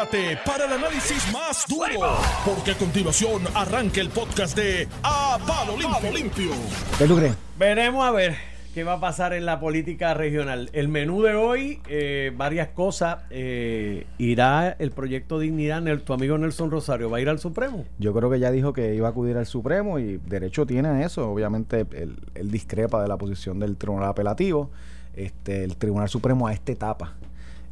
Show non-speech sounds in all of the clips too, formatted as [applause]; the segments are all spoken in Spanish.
prepárate para el análisis más duro, porque a continuación arranca el podcast de A Palo Limpio. Limpio. ¿Qué tú crees? Veremos a ver qué va a pasar en la política regional. El menú de hoy, eh, varias cosas. Eh, ¿Irá el proyecto Dignidad, tu amigo Nelson Rosario, va a ir al Supremo? Yo creo que ya dijo que iba a acudir al Supremo y derecho tiene a eso. Obviamente él, él discrepa de la posición del Tribunal Apelativo. Este, el Tribunal Supremo a esta etapa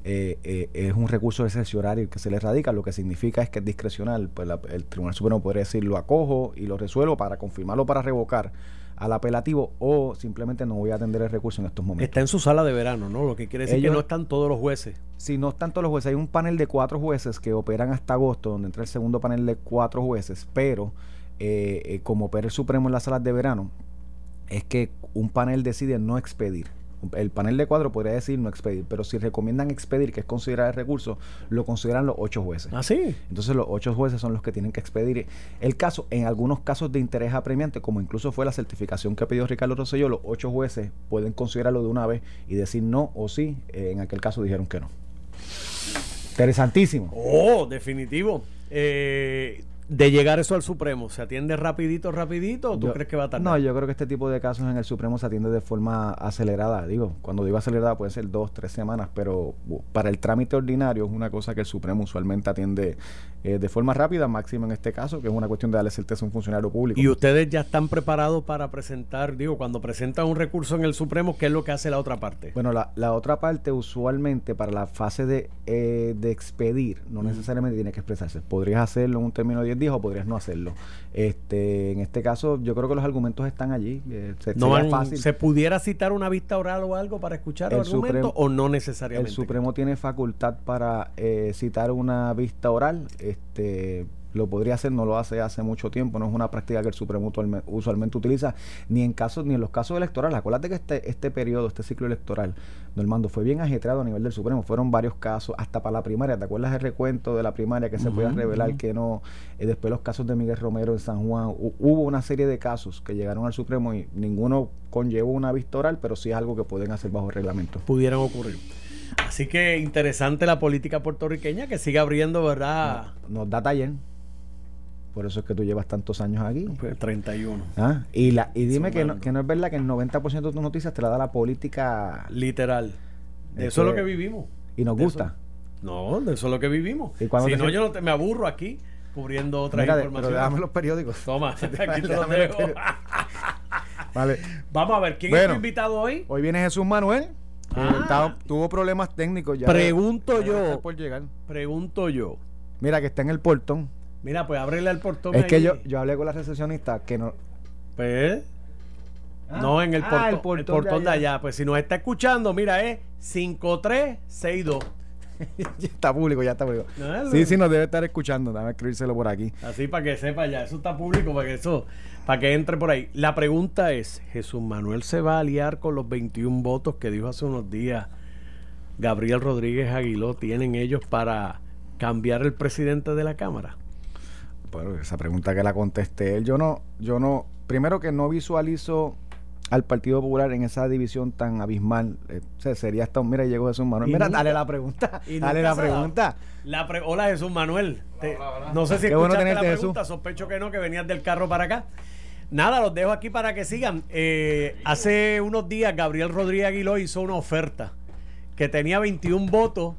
eh, eh, es un recurso excepcionario que se le radica, lo que significa es que es discrecional. Pues la- el Tribunal Supremo podría decir lo acojo y lo resuelvo para confirmarlo para revocar al apelativo o simplemente no voy a atender el recurso en estos momentos. Está en su sala de verano, ¿no? Lo que quiere decir Ellos- que no están todos los jueces. Si no están todos los jueces, hay un panel de cuatro jueces que operan hasta agosto, donde entra el segundo panel de cuatro jueces, pero eh, eh, como opera el Supremo en las salas de verano, es que un panel decide no expedir. El panel de cuatro podría decir no expedir, pero si recomiendan expedir, que es considerar el recurso, lo consideran los ocho jueces. ¿Ah, sí? Entonces los ocho jueces son los que tienen que expedir el caso. En algunos casos de interés apremiante, como incluso fue la certificación que pidió Ricardo Rosselló, los ocho jueces pueden considerarlo de una vez y decir no o sí. Eh, en aquel caso dijeron que no. Interesantísimo. Oh, definitivo. Eh, de llegar eso al Supremo, ¿se atiende rapidito, rapidito o tú Yo- crees que va a tardar? No, yo creo que este tipo de casos en el Supremo se atiende de forma acelerada. Digo, cuando digo acelerada puede ser dos, tres semanas, pero bu- para el trámite ordinario es una cosa que el Supremo usualmente atiende eh, de forma rápida, máximo en este caso, que es una cuestión de darle certeza a un funcionario público. Y ustedes ya están preparados para presentar, digo, cuando presentan un recurso en el Supremo, ¿qué es lo que hace la otra parte? Bueno, la, la otra parte usualmente para la fase de, eh, de expedir no necesariamente tiene que expresarse. Podrías hacerlo en un término de 10 días o podrías no hacerlo. Este, en este caso, yo creo que los argumentos están allí. eh, se- no van- fácil. ¿Se pudiera citar una vista oral o algo para escuchar El argumentos Supremo- o no El necesariamente? Supremo tiene facultad para eh, citar una vista oral. Este, lo podría hacer, no lo hace hace mucho tiempo. No es una práctica que el Supremo usualme- usualmente utiliza, ni en casos, ni en los casos electorales. Acuérdate que este, este periodo, este ciclo electoral, Normando, fue bien ajetreado a nivel del Supremo. Fueron varios casos, hasta para la primaria. ¿Te acuerdas el recuento de la primaria que se podía revelar que no? Eh, después los casos de Miguel Romero en San Juan. Hu- hubo una serie de casos que llegaron al Supremo y ninguno conllevó una vista oral, pero sí es algo que pueden hacer bajo reglamento. pudieran ocurrir. Así que interesante la política puertorriqueña que sigue abriendo, ¿verdad? nos da taller. Por eso es que tú llevas tantos años aquí. Pues 31. ¿Ah? Y, la, y dime que no, que no es verdad que el 90% de tus noticias te la da la política Literal. De Es eso es lo que- vivimos. y nos De gusta. eso- No, de eso es lo que vivimos. ¿Y si no, yo no te- me aburro aquí cubriendo otras Mira, de- pero informaciones. déjame los periódicos. [laughs] Toma, aquí te los dejo. [laughs] Vale. Vamos a ver, ¿quién es tu invitado hoy? Hoy viene Jesús Manuel. Que Ah. estaba- tuvo problemas técnicos ya. Pregunto Ya yo. está por llegar. Pregunto yo. Mira que está en el portón. Mira, pues ábrele al portón. Es que yo, yo hablé con la recepcionista que no. Pues. Ah. no, en el Ah, portón, el el portón portón, de allá. Pues si nos está escuchando, mira, es 5362. [laughs] ya está público, ya está público. No, Sí, sí, nos debe estar escuchando. Dame escribírselo por aquí. Así para que sepa ya, eso está público, para que eso, para que entre por ahí. La pregunta es, ¿Jesús Manuel se va a aliar con los 21 votos que dijo hace unos días Gabriel Rodríguez Aguiló? ¿Tienen ellos para cambiar el presidente de la Cámara? Bueno, esa pregunta que la contesté él, yo no, yo no, primero que no visualizo al Partido Popular en esa división tan abismal. eh, o sea, sería hasta un, mira, llegó Jesús Manuel. Mira, nunca- dale la pregunta. [laughs] Dale la se ha dado. pregunta. La pre- Hola Jesús Manuel. Te- No sé si Qué bueno escuchaste la tenerte, pregunta, sospecho que no, que venías del carro para acá. Nada, los dejo aquí para que sigan. Eh, hace unos días Gabriel Rodríguez Aguiló hizo una oferta que tenía 21 votos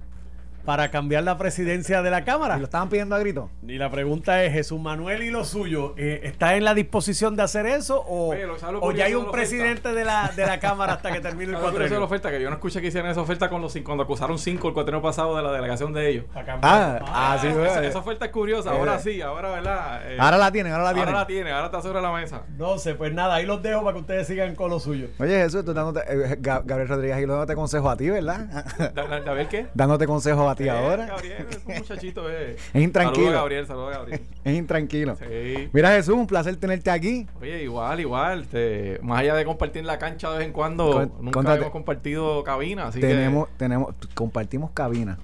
para cambiar la presidencia de la Cámara. Y lo estaban pidiendo a grito. Y la pregunta es, Jesús Manuel y lo suyo, eh, ¿está en la disposición de hacer eso o, Oye, lo- ¿sabes lo o ya hay un presidente de la, de la [laughs] Cámara hasta que termine el ¿Sabes lo de la cuatrenio? oferta? Que yo no escuché que hicieran esa oferta con los, cuando acusaron cinco el cuatreno pasado de la delegación de ellos. Cambiar. Ah, ah, sí, esa, esa oferta es curiosa. Ahora sí, ahora, ¿verdad? Eh, Ahora la tienen, ahora la ahora tienen. la tiene, ahora está sobre la mesa. No sé, pues nada, ahí los dejo para que ustedes sigan con lo suyo. Oye, Jesús, tú dándote, eh, Ga- Gabriel Rodríguez Aguiló dándote consejo a ti, ¿verdad? Da- da- ¿A ver qué? dándote consejo a ti Eh, ahora. Gabriel, es un muchachito. Eh. [laughs] Es intranquilo. Saludos Gabriel, saludos Gabriel. [laughs] Es intranquilo. Sí. Mira, Jesús, un placer tenerte aquí. Oye, igual, igual. este, más allá de compartir la cancha de vez en cuando, Con- nunca contate- hemos compartido cabina. Así tenemos, tenemos, compartimos cabina.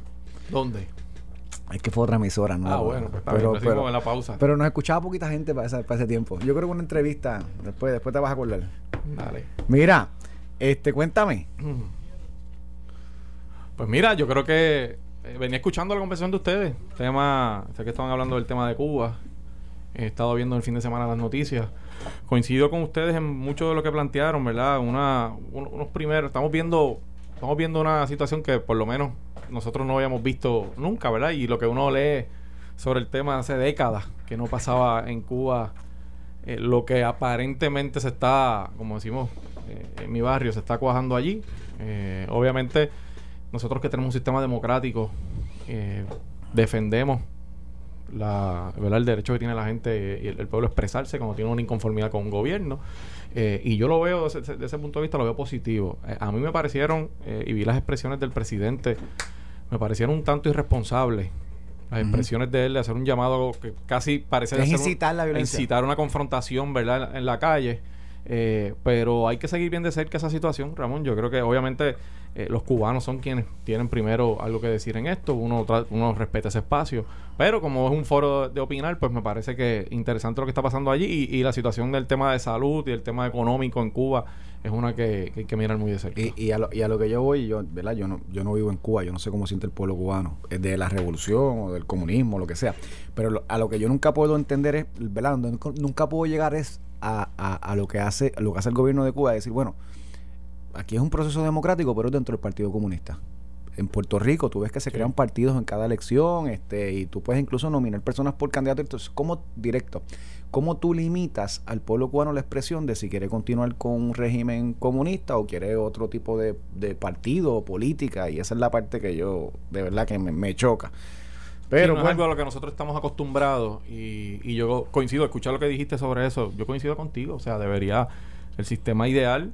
¿Dónde? Es que fue otra emisora, ¿no? Ah, bueno, pues bien, lo hicimos en la pausa. pero nos escuchaba poquita gente para, esa- para ese tiempo. Yo creo que una entrevista, después, después te vas a acordar. Dale. Mira, este, cuéntame. Pues mira, yo creo que eh, venía escuchando la conversación de ustedes. Tema, sé que estaban hablando del tema de Cuba. He estado viendo el fin de semana las noticias. Coincido con ustedes en mucho de lo que plantearon, ¿verdad? Una, unos primeros, estamos viendo, estamos viendo una situación que por lo menos nosotros no habíamos visto nunca, ¿verdad? Y lo que uno lee sobre el tema hace décadas que no pasaba en Cuba, eh, lo que aparentemente se está, como decimos eh, en mi barrio, se está cuajando allí. Obviamente, nosotros que tenemos un sistema democrático, defendemos la, ¿verdad? el derecho que tiene la gente y el, pueblo a expresarse cuando tiene una inconformidad con un gobierno. y yo lo veo desde, ese punto de vista, lo veo positivo. a mí me parecieron, y vi las expresiones del presidente, me parecieron un tanto irresponsables las expresiones de él de hacer un llamado que casi parece incitar la violencia incitar una confrontación verdad en la calle eh, pero hay que seguir bien de cerca esa situación Ramón yo creo que obviamente eh, los cubanos son quienes tienen primero algo que decir en esto uno uno respeta ese espacio pero como es un foro de, opinar pues me parece que interesante lo que está pasando allí y, y la situación del tema de salud y el tema económico en Cuba es una que, hay que mirar muy de cerca. Y, a lo, y, a lo, que yo voy, yo, ¿verdad? Yo no, yo no vivo en Cuba, yo no sé cómo siente el pueblo cubano, de la revolución o del comunismo, lo que sea. Pero a lo que yo nunca puedo entender es, ¿verdad? Nunca, puedo llegar es a, a, lo que hace, lo que hace el gobierno de Cuba, decir, bueno, aquí es un proceso democrático, pero dentro del Partido Comunista. En Puerto Rico tú ves que se crean partidos en cada elección este y tú puedes incluso nominar personas por candidato. Entonces como directo. Cómo tú limitas al pueblo cubano la expresión de si quiere continuar con un régimen comunista o quiere otro tipo de, partido o política y esa es la parte que yo de verdad que me, choca. Pero es algo a lo que nosotros estamos acostumbrados y, y yo coincido escuchar lo que dijiste sobre eso yo coincido contigo o sea debería el sistema ideal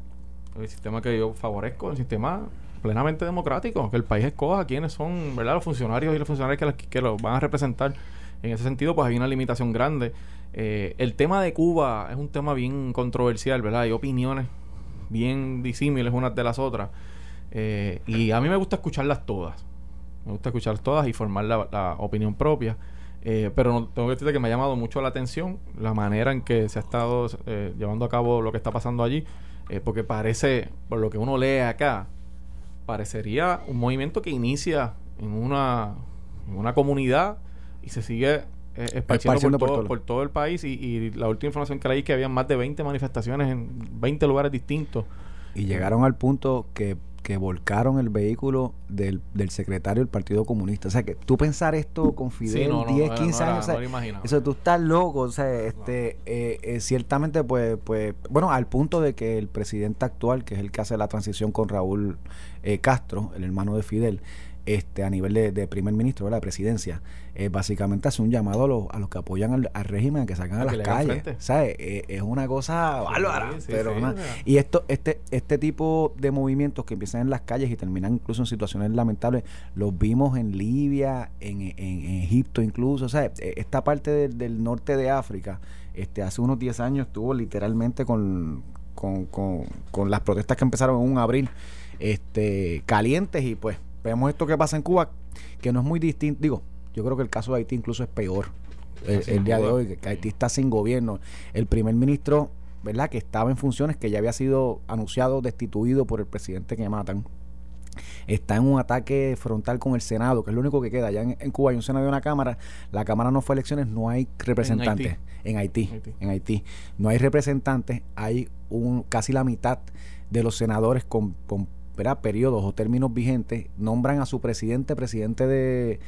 el sistema que yo favorezco el sistema plenamente democrático, que el país escoja quiénes son, ¿verdad? Los funcionarios y los funcionarios que, que los van a representar. En ese sentido, pues hay una limitación grande. Eh, el tema de Cuba es un tema bien controversial, ¿verdad? Hay opiniones bien disímiles unas de las otras. Eh, y a mí me gusta escucharlas todas. Me gusta escucharlas todas y formar la, opinión propia. Eh, pero no, tengo que decirte que me ha llamado mucho la atención la manera en que se ha estado llevando a cabo lo que está pasando allí. Porque parece, por lo que uno lee acá, parecería un movimiento que inicia en una, en una comunidad y se sigue eh, esparciendo, por, todo, el país y, la última información que leí es que había más de 20 manifestaciones en 20 lugares distintos. Y llegaron al punto que que volcaron el vehículo del, del, secretario del Partido Comunista. O sea, que tú pensar esto con Fidel 10, 15 años, eso tú estás loco. O sea, este, eh, eh, ciertamente, pues, pues, bueno, al punto de que el presidente actual, que es el que hace la transición con Raúl eh, Castro, el hermano de Fidel, este, a nivel de, primer ministro de la presidencia, eh, básicamente hace un llamado a los, a los que apoyan al, régimen a que salgan a, las calles. ¿Sabes? Eh, es una cosa bárbara. pero y esto, este, este tipo de movimientos que empiezan en las calles y terminan incluso en situaciones lamentables, los vimos en Libia, en, en, Egipto incluso. ¿sabes? E, esta parte del norte de África, este, hace unos 10 años estuvo literalmente con, con, con, con las protestas que empezaron en un abril este, calientes y pues vemos esto que pasa en Cuba, que no es muy distinto. Digo, yo creo que el caso de Haití incluso es peor el, día de hoy, que Haití está sin gobierno. El primer ministro, ¿verdad?, que estaba en funciones, que ya había sido anunciado, destituido por el presidente que matan. Está en un ataque frontal con el Senado, que es lo único que queda. Allá en, Cuba hay un Senado y una Cámara. La Cámara no fue a elecciones, no hay representantes. En Haití. En Haití. No hay representantes. Hay un casi la mitad de los senadores con periodos o términos vigentes, nombran a su presidente, presidente de,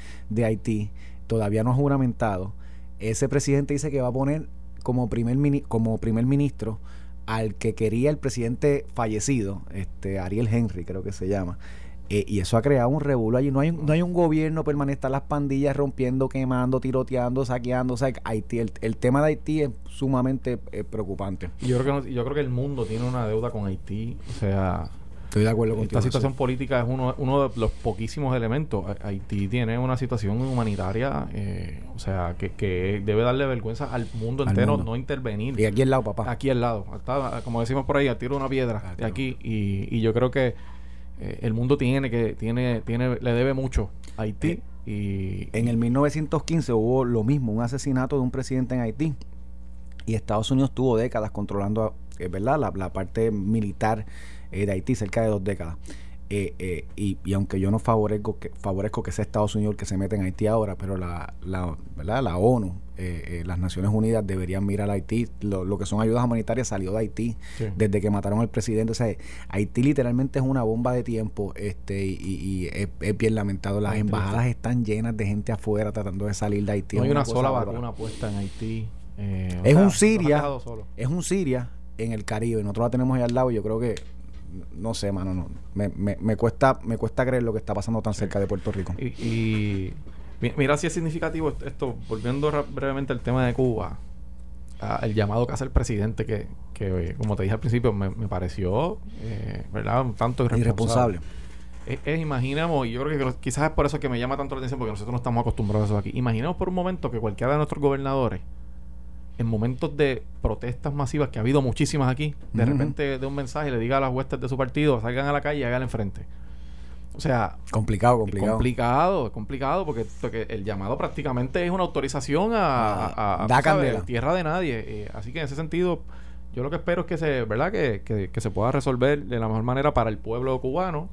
Haití, todavía no ha juramentado. Ese presidente dice que va a poner como primer, como primer ministro al que quería el presidente fallecido, este Ariel Henry, creo que se llama. Eh, y eso ha creado un revuelo allí. No hay, no hay un gobierno permanente, están las pandillas rompiendo, quemando, tiroteando, saqueando. O sea, Haití, el, tema de Haití es sumamente eh, preocupante. Yo creo, que yo creo que el mundo tiene una deuda con Haití. O sea, Estoy de acuerdo contigo. Esta situación política es uno, uno de los poquísimos elementos. Haití tiene una situación humanitaria, eh, o sea, que, que, debe darle vergüenza al mundo entero no intervenir. Y aquí al lado, papá. Aquí al lado. como decimos por ahí, a tiro una piedra ah, de aquí. Y, y, yo creo que eh, el mundo tiene que tiene tiene le debe mucho a Haití. Eh, y, en el 1915 hubo lo mismo, un asesinato de un presidente en Haití. Y Estados Unidos tuvo décadas controlando, ¿verdad? La, la parte militar eh, de Haití, cerca de dos décadas. eh, eh, y, y, aunque yo no favorezco que, favorezco que sea Estados Unidos el que se mete en Haití ahora, pero la, la, ¿verdad? la ONU, eh, las Naciones Unidas deberían mirar a Haití. Lo, lo, que son ayudas humanitarias salió de Haití sí. desde que mataron al presidente. O sea, Haití literalmente es una bomba de tiempo este y, y es, es, bien lamentado. Las embajadas triste. están llenas de gente afuera tratando de salir de Haití. No hay una, una sola vacuna puesta en Haití. es sea, un Siria. Es un Siria en el Caribe. Nosotros la tenemos ahí al lado y yo creo que no sé, mano, no. Me, me, me, cuesta, me cuesta creer lo que está pasando tan cerca de Puerto Rico. Y, y mira si es significativo esto, volviendo brevemente al tema de Cuba, el llamado que hace el presidente, que, que como te dije al principio, me, me pareció, eh, ¿verdad? Un tanto irresponsable. irresponsable. Es, es, imaginamos, y yo creo que quizás es por eso que me llama tanto la atención, porque nosotros no estamos acostumbrados a eso aquí. Imaginemos por un momento que cualquiera de nuestros gobernadores en momentos de protestas masivas, que ha habido muchísimas aquí, de uh -huh. repente de un mensaje le diga a las huestes de su partido, salgan a la calle y hagan enfrente. O sea, complicado, complicado. Complicado, complicado, porque, porque, el llamado prácticamente es una autorización a, a, a da ¿sabes? tierra de nadie. Eh, así que en ese sentido, yo lo que espero es que se, ¿verdad? Que, que, que se pueda resolver de la mejor manera para el pueblo cubano.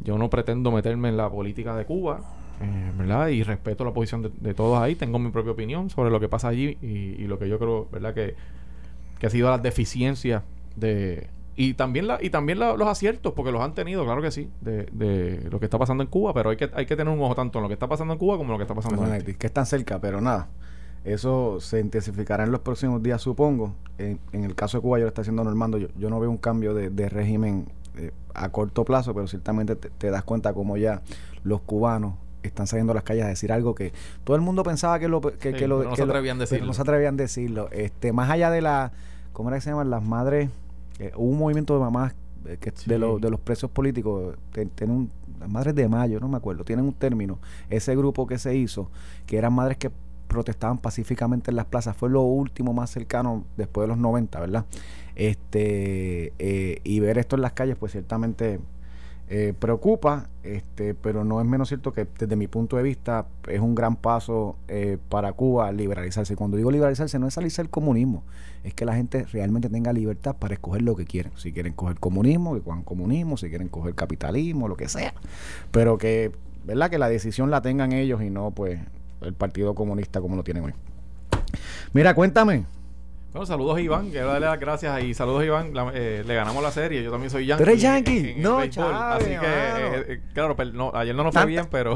Yo no pretendo meterme en la política de Cuba. Eh, ¿verdad? Y respeto la posición de, de, todos ahí. Tengo mi propia opinión sobre lo que pasa allí y, y lo que yo creo, ¿verdad? Que, que ha sido las deficiencias de... Y también, la, y también la, los aciertos, porque los han tenido, claro que sí, de, de, lo que está pasando en Cuba, pero hay que, hay que tener un ojo tanto en lo que está pasando en Cuba como en lo que está pasando bueno, en Haití. Que están cerca, pero nada. Eso se intensificará en los próximos días, supongo. En, en el caso de Cuba, yo lo está haciendo Normando, yo, yo no veo un cambio de, de régimen eh, a corto plazo, pero ciertamente te, te das cuenta como ya los cubanos están saliendo a las calles a decir algo que todo el mundo pensaba que lo que, sí, que lo no se atrevían a decirlo. no se atrevían a decirlo este más allá de la cómo era que se llaman las madres eh, hubo un movimiento de mamás eh, que sí. de, lo, de los presos políticos tienen un las madres de mayo no me acuerdo tienen un término ese grupo que se hizo que eran madres que protestaban pacíficamente en las plazas fue lo último más cercano después de los 90 verdad este eh, y ver esto en las calles pues ciertamente eh, preocupa, este, pero no es menos cierto que desde mi punto de vista es un gran paso eh, para Cuba liberalizarse. Cuando digo liberalizarse no es salirse del comunismo, es que la gente realmente tenga libertad para escoger lo que quieren. Si quieren coger comunismo, que cojan comunismo, si quieren coger capitalismo, lo que sea. Pero que, ¿verdad? Que la decisión la tengan ellos y no pues el Partido Comunista como lo tienen hoy. Mira, cuéntame. Bueno, saludos a Iván, quiero darle las gracias y saludos a Iván, la, eh, le ganamos la serie, yo también soy Yankee. ¿Tú eres Yankee? En, en no, Así que, eh, eh, claro, pero no, ayer no nos fue bien, pero...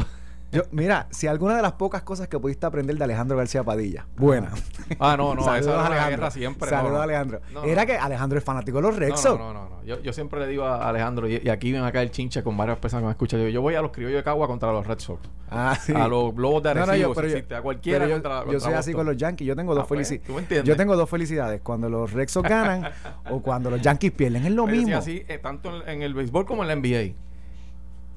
Yo, mira, si alguna de las pocas cosas que pudiste aprender de Alejandro García Padilla, buena. [laughs] Ah, no, no, esa es la guerra siempre. Saludos no, a Alejandro. No, Era que Alejandro es fanático de los Rexos. No, no, no, no. Yo, yo, siempre le digo a Alejandro, y, y, aquí ven acá el chinche con varias personas que me escuchan. Yo, yo voy a los criollos de Cagua contra los Red Sox. Ah, sí. A los globos de Arecibo, no, no, yo, pero existe, a cualquiera yo, contra, contra Yo soy así con los Yankees. Yo tengo dos ah, pues, felicidades. Yo tengo dos felicidades. Cuando los Red Sox ganan [laughs] o cuando los Yankees pierden. Es lo pero mismo. así, eh, tanto en, en el béisbol como en la NBA.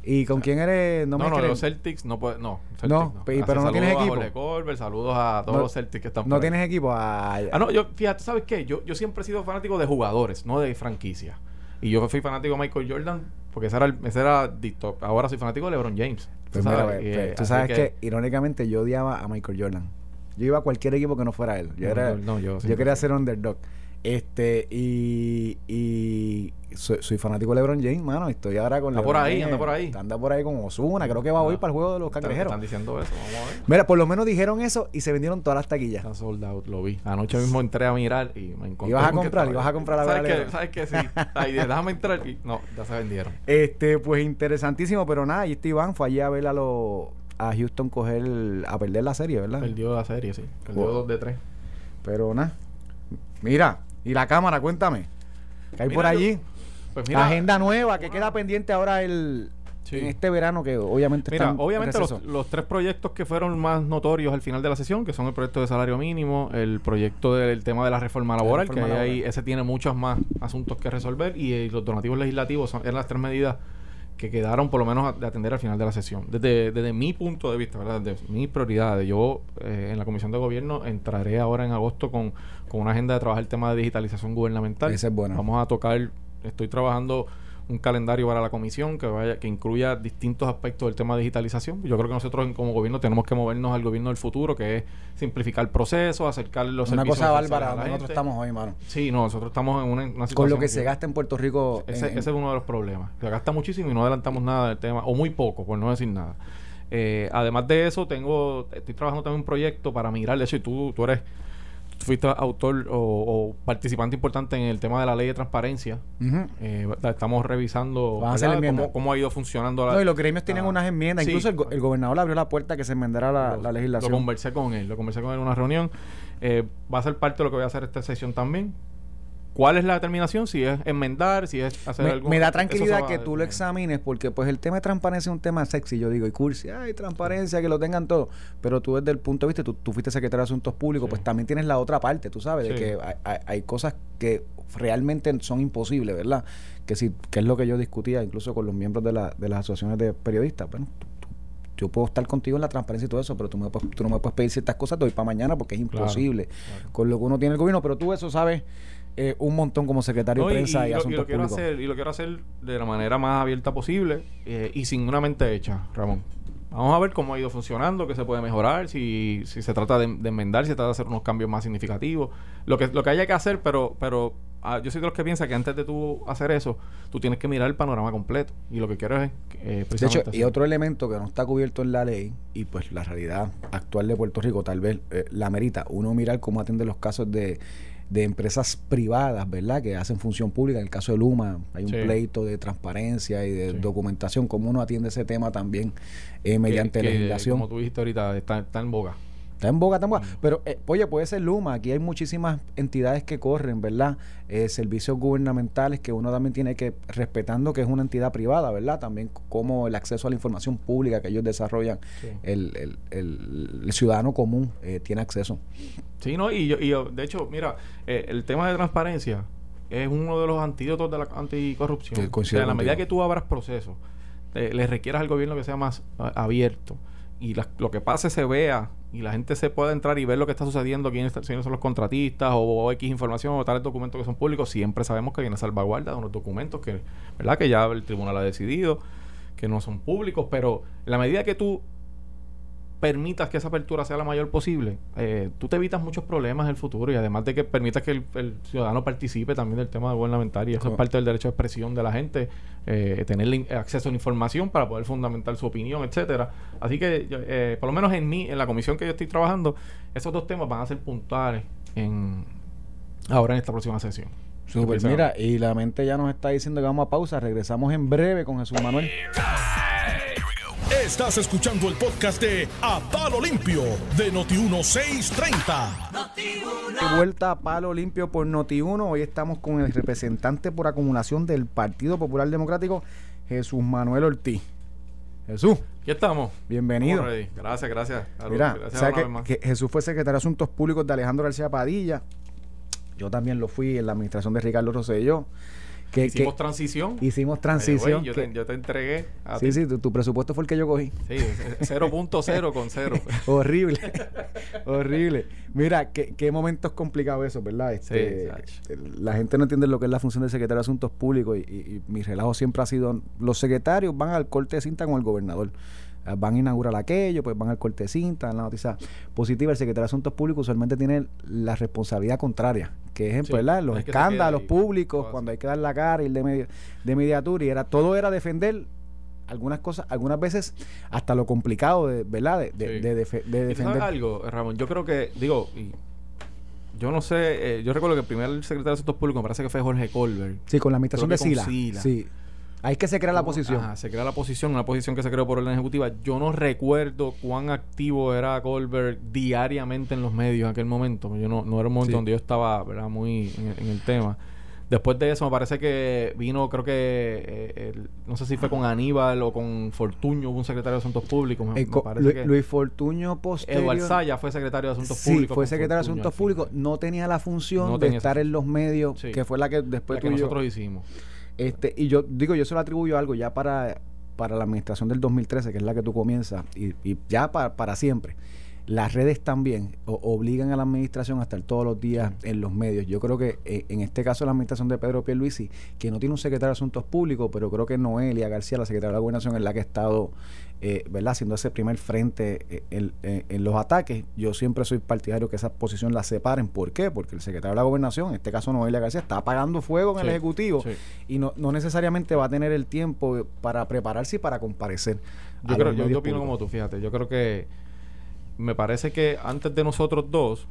¿Y con quién eres? No, no, no los Celtics no puede, no. Celtics, no, no. pero no tienes equipo. A Colbert, saludos a todos no, los Celtics que están No tienes equipo. A... Ah, no, yo, fíjate, ¿sabes qué? Yo, yo siempre he sido fanático de jugadores, no de franquicias. Y yo fui fanático de Michael Jordan porque ese era, el, ese era. Ahora soy fanático de LeBron James. Pues ¿tú mira, sabes? Pues, pues, tú sabes que, que, irónicamente, yo odiaba a Michael Jordan. Yo iba a cualquier equipo que no fuera él. Yo, era, yo quería ser underdog. Este, y, y soy, soy, fanático de LeBron James, mano. Estoy ahora con Anda por ahí, anda por ahí. Anda por ahí con Osuna. Creo que va hoy ah, para el juego de los cangrejeros. Están diciendo eso, vamos a ver. Mira, por lo menos dijeron eso y se vendieron todas las taquillas. Está sold out, lo vi. Anoche mismo entré a mirar y me encontré. ¿Ibas a comprar? ¿Ibas a comprar la ¿Sabes que, ¿Sabes que Sí. Ahí, déjame entrar y no, ya se vendieron. Este, pues interesantísimo, pero nada, y este Iván fue allá a ver a los a Houston coger a perder la serie, ¿verdad? Perdió la serie, sí. Perdió 2 wow. de 3. Pero nada. Mira, y la cámara, cuéntame. ¿Qué hay mira, por allí? Yo, pues mira, agenda nueva que queda pendiente ahora el sí. en este verano que obviamente Mira, obviamente los, los, tres proyectos que fueron más notorios al final de la sesión, que son el proyecto de salario mínimo, el proyecto del tema de la reforma laboral, la reforma que laboral. Ahí, ese tiene muchos más asuntos que resolver y, y los donativos legislativos son, eran las tres medidas que quedaron por lo menos de atender al final de la sesión. Desde, desde mi punto de vista, ¿verdad? Desde mis prioridades. Yo eh, en la Comisión de Gobierno entraré ahora en agosto con, con una agenda de trabajar el tema de digitalización gubernamental. Ese es bueno. Vamos a tocar, estoy trabajando un calendario para la comisión que vaya que incluya distintos aspectos del tema de digitalización. Yo creo que nosotros como gobierno tenemos que movernos al gobierno del futuro, que es simplificar procesos, acercar los Una servicios cosa esenciales a bárbara, nosotros gente. estamos hoy, mano. Sí, no, nosotros estamos en una, una situación... Con lo que se gasta en Puerto Rico. Ese, en- ese es uno de los problemas. Se gasta muchísimo y no adelantamos nada del tema, o muy poco, por no decir nada. Eh, además de eso, tengo, estoy trabajando también un proyecto para migrar, de hecho, y tú, tú eres, fuiste autor o, o participante importante en el tema de la ley de transparencia. Eh, estamos revisando a cómo, cómo ha ido funcionando la No, y los gremios tienen la- unas enmiendas. Sí. Incluso el, go- el gobernador abrió la puerta que se la, Lo- la legislación. Lo conversé con él, lo conversé con él en una reunión. Eh, va a ser parte de lo que voy a hacer esta sesión también. ¿Cuál es la determinación? Si es enmendar, si es hacer me, algo. me da tranquilidad que tú lo examines porque pues el tema de transparencia es un tema sexy, yo digo, y cursi, ay, transparencia, que lo tengan todo, pero tú desde el punto de vista, tú, tú fuiste secretario de Asuntos Públicos, Sí. pues también tienes la otra parte, tú sabes, de que hay, hay- hay cosas que realmente son imposibles, ¿verdad? Que si, que es lo que yo discutía incluso con los miembros de, la, de las asociaciones de periodistas, bueno, yo puedo estar contigo en la transparencia y todo eso, pero tú, me tú no me puedes pedir ciertas cosas de hoy para mañana porque es Claro, imposible claro. con lo que uno tiene el gobierno, pero tú eso sabes eh, un montón como secretario No, de y- prensa y, y, lo, y asuntos lo quiero públicos. hacer y lo quiero hacer de la manera más abierta posible eh, y sin una mente hecha Ramón vamos a ver cómo ha ido funcionando qué se puede mejorar si, si se trata de, de enmendar si se trata de hacer unos cambios más significativos lo que lo que haya que hacer pero pero ah, yo soy de los que piensa que antes de tú hacer eso tú tienes que mirar el panorama completo y lo que quiero es eh, De hecho, y otro elemento que no está cubierto en la ley, y pues la realidad actual de Puerto Rico tal vez eh, la merita, uno mirar cómo atiende los casos de, de empresas privadas, ¿verdad? Que hacen función pública. En el caso de Luma, hay un Sí. pleito de transparencia y de Sí. documentación, cómo uno atiende ese tema también eh, mediante que, legislación. como tú dijiste ahorita está, está en boga Está en boga, está en boga. Pero, eh, oye, puede ser Luma. Aquí hay muchísimas entidades que corren, ¿verdad? Eh, servicios gubernamentales que uno también tiene que, respetando que es una entidad privada, ¿verdad? También como el acceso a la información pública que ellos desarrollan, Sí. el, el- el- el ciudadano común eh, tiene acceso. Sí, no, y yo, y yo, de hecho, mira, eh, el tema de transparencia es uno de los antídotos de la anticorrupción. O sea, en la medida que tú abras procesos, le requieras al gobierno que sea más abierto y lo que pase se vea y la gente se pueda entrar y ver lo que está sucediendo, quiénes, quiénes son los contratistas o, o X información o tales documentos que son públicos, siempre sabemos que hay una salvaguarda de unos documentos que, ¿verdad? Que ya el tribunal ha decidido que no son públicos, pero en la medida que tú permitas que esa apertura sea la mayor posible, eh, tú te evitas muchos problemas en el futuro y además de que permitas que el, el ciudadano participe también del tema gubernamental y eso es parte del derecho de expresión de la gente, eh, tener acceso a la información para poder fundamentar su opinión, etcétera. Así que, eh, por lo menos en mí, en la comisión que yo estoy trabajando, esos dos temas van a ser puntuales en ahora en esta próxima sesión. Súper, Empieza- mira, y la mente ya nos está diciendo que vamos a pausa. Regresamos en breve con Jesús Manuel. Estás escuchando el podcast de A Palo Limpio de Noti1630. De vuelta a Palo Limpio por Noti1. Hoy estamos con el representante por acumulación del Partido Popular Democrático, Jesús Manuel Ortiz. Jesús, Aquí estamos. bienvenido. Estamos. Gracias, gracias. Salud. Mira, gracias ¿sabes una que, vez más. que Jesús fue secretario de Asuntos Públicos de Alejandro García Padilla. Yo también lo fui en la administración de Ricardo Rosselló. Que, Hicimos que transición. hicimos transición. yo, que- te, yo te entregué a sí, ti. sí, tu, tu presupuesto fue el que yo cogí. Sí, 0.0 con 0. [laughs] horrible, horrible. Mira, qué, qué momentos complicados eso, ¿verdad? Este, Sach. la gente no entiende lo que es la función del secretario de Asuntos Públicos y, y- y mi relajo siempre ha sido, los secretarios van al corte de cinta con el gobernador. Ah, Van a inaugurar aquello, pues van al corte cinta, la noticia positiva. El secretario de Asuntos Públicos usualmente tiene la responsabilidad contraria, que es, Sí, ¿verdad? Los es escándalos ahí, públicos, cuando hay que dar la cara, ir de, medi- de mediatura, y era, todo era defender algunas cosas, algunas veces hasta lo complicado, de, ¿verdad? De, de, Sí. de defe- de ¿Y tú defender. algo, Ramón? Yo creo que, digo, y yo no sé, eh, yo recuerdo que el primer secretario de Asuntos Públicos me parece que fue Jorge Colbert. Sí, con la administración de Sila. Sila. Sí. Ahí es que se crea la posición. Ajá, se crea la posición, una posición que se creó por orden ejecutiva. Yo no recuerdo cuán activo era Colbert diariamente en los medios en aquel momento. Yo no, no era un momento Sí. donde yo estaba ¿verdad? muy en, en el tema. Después de eso, me parece que vino, creo que, eh, el- no sé si fue con Aníbal o con Fortuño, un secretario de Asuntos Públicos. Me, Eh, me co- parece Lu- que Luis Fortuño posterior. Eduard Saya fue secretario de Asuntos sí, Públicos. fue secretario de Asuntos Públicos. No tenía la función No de estar en los medios, Sí. que fue la que después La que tú yo- nosotros hicimos. Este, y yo digo, yo se lo atribuyo algo ya para, para la administración del 2013, que es la que tú comienzas, y, y ya pa- para siempre. Las redes también obligan a la administración a estar todos los días en los medios. Yo creo que eh, en este caso la administración de Pedro Pierluisi, que no tiene un secretario de Asuntos Públicos, pero creo que Noelia García, la secretaria de la Gobernación, es la que ha estado eh, ¿verdad? haciendo ese primer frente eh, en, los ataques. Yo siempre soy partidario que esa posición la separen. ¿Por qué? Porque el secretario de la Gobernación, en este caso Noelia García, está apagando fuego en el Ejecutivo y no, no necesariamente va a tener el tiempo para prepararse y para comparecer. Yo, creo, yo, opino como tú, fíjate. Yo creo que me parece que antes de nosotros dos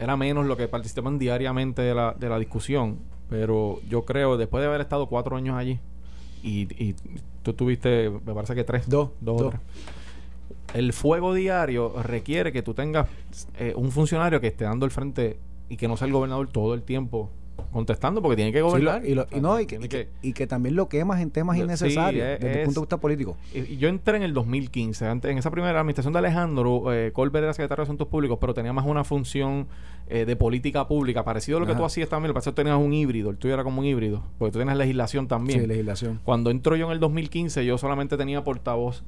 era menos lo que participaban diariamente de la, de la discusión, pero yo creo, después de haber estado cuatro años allí, y, y tú tuviste, me parece que tres, dos, dos, El fuego diario requiere que tú tengas eh, un funcionario que esté dando el frente y que no sea el gobernador todo el tiempo contestando porque tiene que gobernar. y, no, y, que, y, que, también lo quemas en temas innecesarios desde el punto de vista político. Y, yo entré en el 2015, antes, en esa primera administración de Alejandro, eh, Colbert era secretario de Asuntos Públicos, pero tenía más una función eh, de política pública, parecido a lo que tú hacías también, lo que pasa es que tenías un híbrido, el tuyo era como un híbrido, porque tú tienes legislación también. Sí, legislación. Cuando entro yo en el 2015, yo solamente tenía portavoz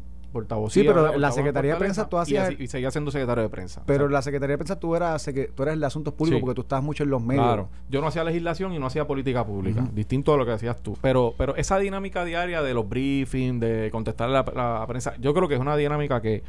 Sí, pero la Secretaría de Prensa tú hacías... Y, seguía siendo secretario de prensa. Pero la Secretaría de Prensa tú eras, tú eras el de Asuntos Públicos porque tú estabas mucho en los medios. Claro. Yo no hacía legislación y no hacía política pública. Distinto a lo que hacías tú. Pero, pero esa dinámica diaria de los briefings, de contestar a la, prensa, yo creo que es una dinámica que,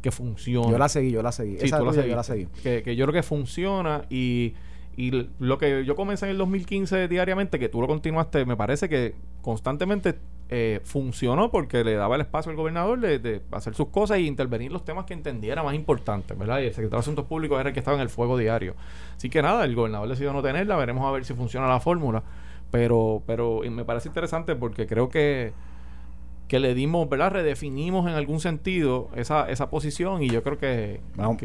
que funciona. Yo la seguí, yo la seguí. esa tú la yo la seguí. Que, que yo creo que funciona y... Y lo que yo comencé en el 2015 diariamente, que tú lo continuaste, me parece que constantemente eh, funcionó porque le daba el espacio al gobernador de, hacer sus cosas y intervenir los temas que entendiera más importantes, ¿verdad? Y el secretario de Asuntos Públicos era el que estaba en el fuego diario. Así que nada, el gobernador decidió no tenerla, veremos a ver si funciona la fórmula. Pero, pero me parece interesante porque creo que que le dimos, ¿verdad? Redefinimos en algún sentido esa, esa posición y yo creo que, vamos,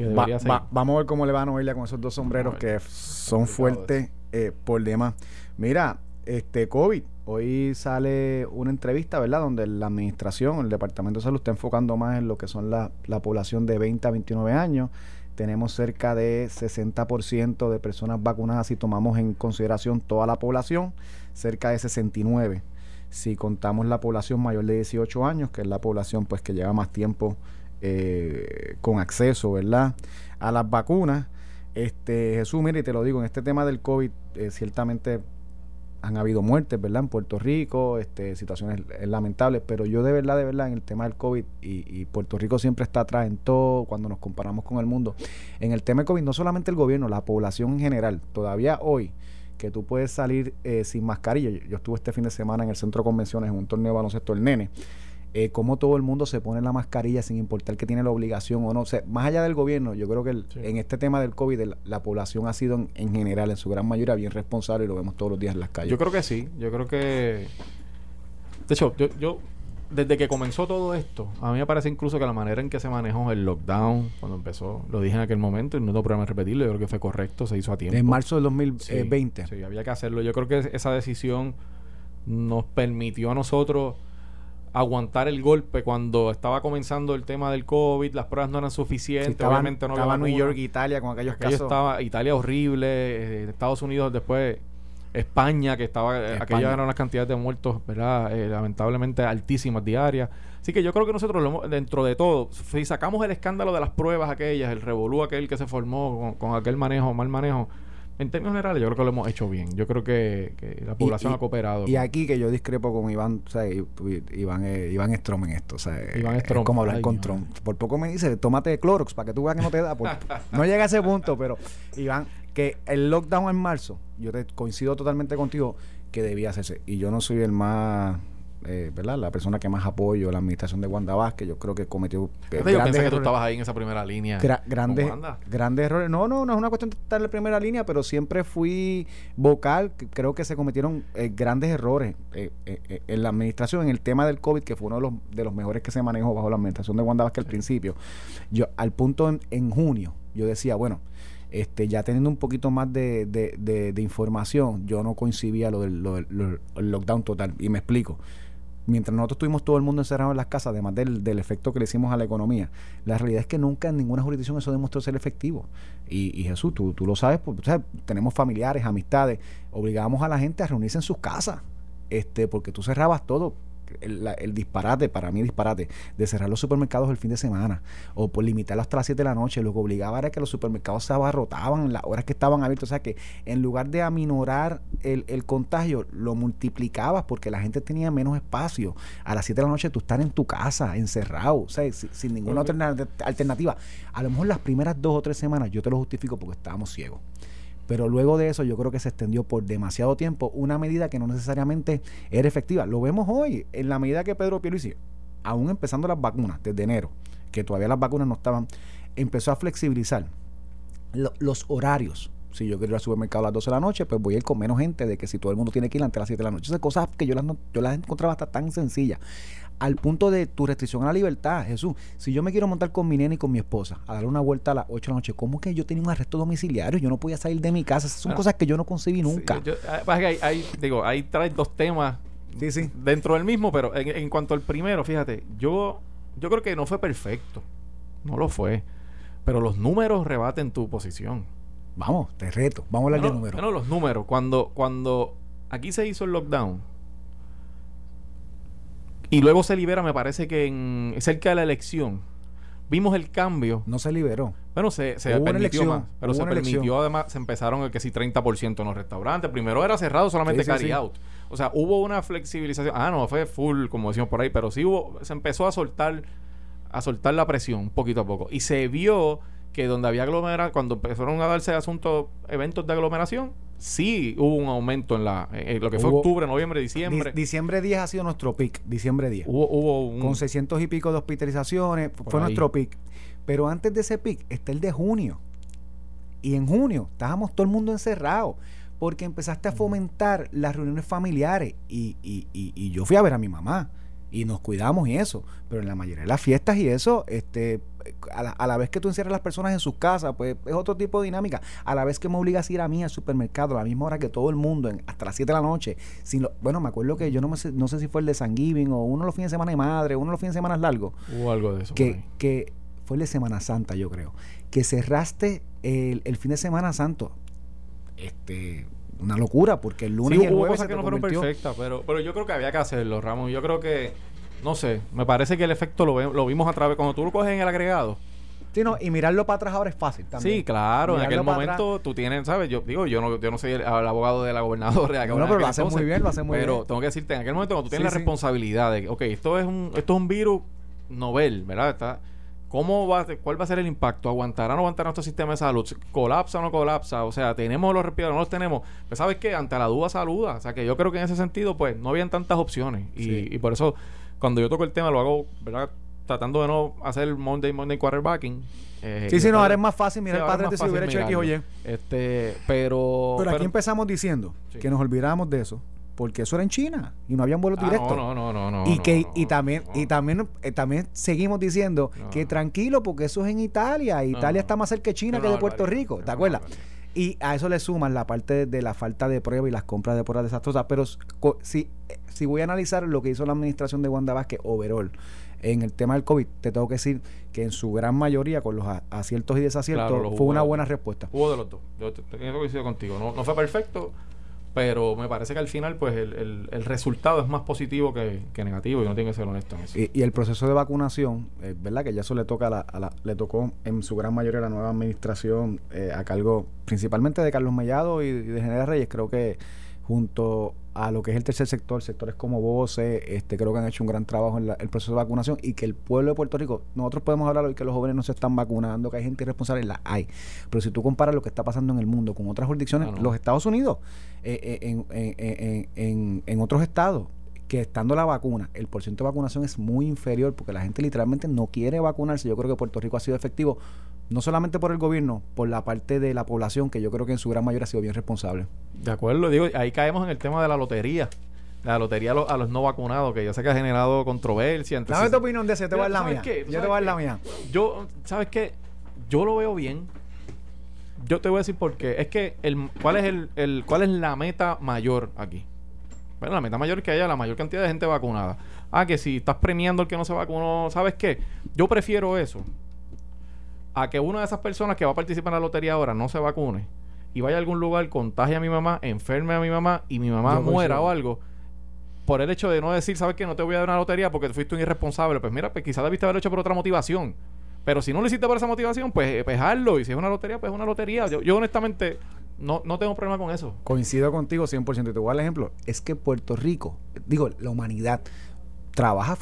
vamos a ver cómo le va a Noelia con esos dos sombreros que son fuertes eh, por demás. Mira, este COVID, hoy sale una entrevista, ¿verdad? Donde la administración, el Departamento de Salud está enfocando más en lo que son la, la población de 20 a 29 años. Tenemos cerca de 60% de personas vacunadas si tomamos en consideración toda la población, cerca de 69 si contamos la población mayor de 18 años, que es la población pues que lleva más tiempo eh, con acceso, ¿verdad? A las vacunas. Este, Jesús, mire, y te lo digo, en este tema del COVID, eh, ciertamente han habido muertes, ¿verdad? En Puerto Rico, este, situaciones lamentables, pero yo de verdad, de verdad, en el tema del COVID, y, y, Puerto Rico siempre está atrás en todo cuando nos comparamos con el mundo, en el tema del COVID, no solamente el gobierno, la población en general, todavía hoy, que tú puedes salir eh, sin mascarilla. Yo, estuve este fin de semana en el centro de convenciones en un torneo de baloncesto el nene. Eh, cómo todo el mundo se pone la mascarilla sin importar que tiene la obligación o no. O sea, más allá del gobierno, yo creo que en este tema del COVID la, población ha sido en, general, en su gran mayoría, bien responsable y lo vemos todos los días en las calles. Yo creo que sí. Yo creo que... De hecho, yo, yo desde que comenzó todo esto, a mí me parece incluso que la manera en que se manejó el lockdown, cuando empezó, lo dije en aquel momento y no tengo problema en repetirlo, yo creo que fue correcto, se hizo a tiempo. En marzo del 2020. Sí, había que hacerlo. Yo creo que esa decisión nos permitió a nosotros aguantar el golpe cuando estaba comenzando el tema del COVID, las pruebas no eran suficientes, obviamente no estaba New York, Italia con aquellos casos. Estaba Italia horrible, eh, Estados Unidos después España, que estaba, eh, aquellas eran las cantidades de muertos, ¿verdad? Eh, lamentablemente altísimas diarias. Así que yo creo que nosotros, lo dentro de todo, si sacamos el escándalo de las pruebas aquellas, el revolú aquel que se formó con, aquel manejo, mal manejo, en términos generales, yo creo que lo hemos hecho bien. Yo creo que, la población ha cooperado. Y aquí que yo discrepo con Iván, o sea, Iván, eh, Iván Strom en esto. O sea, Iván es como hablar con Trump. Por poco me dice, tómate Clorox para que tú veas que no te da. [laughs] no llega a ese punto, pero Iván, que el lockdown en marzo, yo te coincido totalmente contigo que debía hacerse. Y yo no soy el más eh, ¿verdad? La persona que más apoyo la administración de Wanda Vázquez, yo creo que cometió eh, yo pensé que tú estabas ahí en esa primera línea. grandes, grandes errores. No, no, no es una cuestión de estar en la primera línea, pero siempre fui vocal. Creo que se cometieron eh, grandes errores eh, en la administración, en el tema del COVID, que fue uno de los, de los mejores que se manejó bajo la administración de Wanda Vázquez al principio. Yo, al punto en, en junio, yo decía, bueno, este, ya teniendo un poquito más de, de, información, yo no coincidía lo del, lockdown total. Y me explico. Mientras nosotros tuvimos todo el mundo encerrado en las casas, además del, del, efecto que le hicimos a la economía, la realidad es que nunca en ninguna jurisdicción eso demostró ser efectivo. Y, Jesús, tú, tú lo sabes, pues, tenemos familiares, amistades, obligábamos a la gente a reunirse en sus casas, este, porque tú cerrabas todo el, disparate, para mí disparate, de cerrar los supermercados el fin de semana o por limitarlo hasta las 7 de la noche, lo que obligaba era que los supermercados se abarrotaban en las horas que estaban abiertos. O sea que en lugar de aminorar el, el contagio, lo multiplicabas porque la gente tenía menos espacio. A las 7 de la noche tú estás en tu casa, encerrado, o sea, sin, ninguna alternativa. A lo mejor las primeras dos o tres semanas yo te lo justifico porque estábamos ciegos. Pero luego de eso yo creo que se extendió por demasiado tiempo una medida que no necesariamente era efectiva. Lo vemos hoy en la medida que Pedro Pierluisi, aún empezando las vacunas desde enero, que todavía las vacunas no estaban, empezó a flexibilizar los horarios. Si yo quiero ir al supermercado a las 12 de la noche, pues voy a ir con menos gente de que si todo el mundo tiene que ir antes de las 7 de la noche. Esas cosas que yo las, yo las encontraba hasta tan sencillas al punto de tu restricción a la libertad, Jesús. Si yo me quiero montar con mi nena y con mi esposa a darle una vuelta a las 8 de la noche, ¿cómo que yo tenía un arresto domiciliario? Yo no podía salir de mi casa. Esas son cosas que yo no concebí nunca. Ah, hay, digo, ahí traes dos temas sí, sí. dentro del mismo, pero en, cuanto al primero, fíjate, yo, yo creo que no fue perfecto. No lo fue. Pero los números rebaten tu posición. Vamos, te reto. Vamos a hablar de números. Bueno, los números. Cuando, cuando aquí se hizo el lockdown, y luego se libera, me parece que en cerca de la elección vimos el cambio. No se liberó. Bueno, se, se permitió más. Pero se permitió además, se empezaron el que sí 30% en los restaurantes. Primero era cerrado solamente carry out. O sea, hubo una flexibilización. Ah, no, fue full, como decimos por ahí, pero sí hubo, se empezó a soltar, a soltar la presión poquito a poco. Y se vio que donde había aglomeración, cuando empezaron a darse asuntos, eventos de aglomeración, sí hubo un aumento en la lo que fue octubre, noviembre, diciembre. diciembre 10 ha sido nuestro pic, diciembre 10. Hubo, hubo un, Con 600 y pico de hospitalizaciones, fue nuestro pic. Pero antes de ese pic está el de junio. Y en junio estábamos todo el mundo encerrado porque empezaste a fomentar las reuniones familiares y, y, y, y yo fui a ver a mi mamá y nos cuidamos y eso. Pero en la mayoría de las fiestas y eso, este, a la, vez que tú encierras a las personas en sus casas, pues es otro tipo de dinámica. A la vez que me obligas a ir a mí al supermercado a la misma hora que todo el mundo, hasta las 7 de la noche. Sin bueno, me acuerdo que yo no, me sé, no sé si fue el de San Giving o uno de los fines de semana de madre, uno de los fines de semana largos. Hubo algo de eso. Que, que fue el de Semana Santa, yo creo. Que cerraste el, el fin de Semana Santo. Este una locura, porque el lunes y el hubo cosas que no fueron perfectas, pero, pero yo creo que había que hacerlo, Ramón. Yo creo que, no sé, me parece que el efecto lo, lo vimos a través, cuando tú lo coges en el agregado. Sí, no, y mirarlo para atrás ahora es fácil también. Sí, claro, en aquel momento tú tienes, ¿sabes? Yo digo, yo no, yo no soy el, abogado de la gobernadora. No, pero lo hace muy bien, lo hace muy bien. Pero tengo que decirte, en aquel momento cuando tú tienes la responsabilidad de, ok, esto es un, esto es un virus novel, ¿verdad? Está, ¿Cómo va, ¿Cuál va a ser el impacto? ¿Aguantará o no aguantará nuestro sistema de salud? ¿Colapsa o no colapsa? O sea, ¿tenemos los respiradores no los tenemos? Pues sabes que ante la duda saluda. O sea, que yo creo que en ese sentido, pues, no habían tantas opciones. Y, y por eso, cuando yo toco el tema, lo hago, ¿verdad? Tratando de no hacer el Monday, Monday quarterbacking. Eh, sí, sí, no, ahora es más fácil mirar el padre si hubiera hecho X o Y. Este, pero... Pero aquí empezamos diciendo que nos olvidáramos de eso porque eso era en China y no habían vuelos ah, directos. No, no, no, no, Y que y también y también eh, también seguimos diciendo que tranquilo porque eso es en Italia, Italia está más cerca de China que de Puerto Rico, ¿te acuerdas? Y a eso le suman la parte de la falta de prueba y las compras de pruebas desastrosas. Pero si, si voy a analizar lo que hizo la administración de Wanda Vázquez, overall, en el tema del COVID, te tengo que decir que en su gran mayoría, con los aciertos y desaciertos, fue una buena respuesta. Hubo de los dos. Yo te, contigo. No, no fue perfecto, pero me parece que al final pues el, el, resultado es más positivo que, negativo y no tiene que ser honesto en eso. Y, el proceso de vacunación, eh, ¿verdad? Que ya eso le toca a la, le tocó en su gran mayoría a la nueva administración eh, a cargo principalmente de Carlos Mellado y, de General Reyes, creo que junto a lo que es el tercer sector, sectores como Voce, este, creo que han hecho un gran trabajo en el proceso de vacunación y que el pueblo de Puerto Rico, nosotros podemos hablar hoy que los jóvenes no se están vacunando, que hay gente irresponsable, la hay. Pero si tú comparas lo que está pasando en el mundo con otras jurisdicciones, los Estados Unidos, eh, eh, en, en, otros estados, que estando la vacuna, el porcentaje de vacunación es muy inferior porque la gente literalmente no quiere vacunarse. Yo creo que Puerto Rico ha sido efectivo no solamente por el gobierno, por la parte de la población, que yo creo que en su gran mayoría ha sido bien responsable. De acuerdo, digo, ahí caemos en el tema de la lotería. La lotería a los, no vacunados, que yo sé que ha generado controversia. Entonces, Dame tu opinión de ese, te voy a dar la mía. Yo te voy a dar la mía. Yo, ¿sabes qué? Yo lo veo bien. Yo te voy a decir por qué. Es que, el, ¿cuál, es el, el, ¿cuál es la meta mayor aquí? Bueno, la meta mayor es que haya la mayor cantidad de gente vacunada. Ah, que si estás premiando al que no se vacunó, ¿sabes qué? Yo prefiero eso a que una de esas personas que va a participar en la lotería ahora no se vacune y vaya a algún lugar, contagie a mi mamá, enferme a mi mamá y mi mamá muera o algo, por el hecho de no decir, ¿sabes qué? No te voy a dar una lotería porque fuiste un irresponsable. Pues mira, pues quizás debiste haberlo hecho por otra motivación. Pero si no lo hiciste por esa motivación, pues, pues Y si es una lotería, pues es una lotería. Yo, yo honestamente no, no tengo problema con eso. Coincido contigo 100%. Y te voy a dar el ejemplo. Es que Puerto Rico, digo, la humanidad trabaja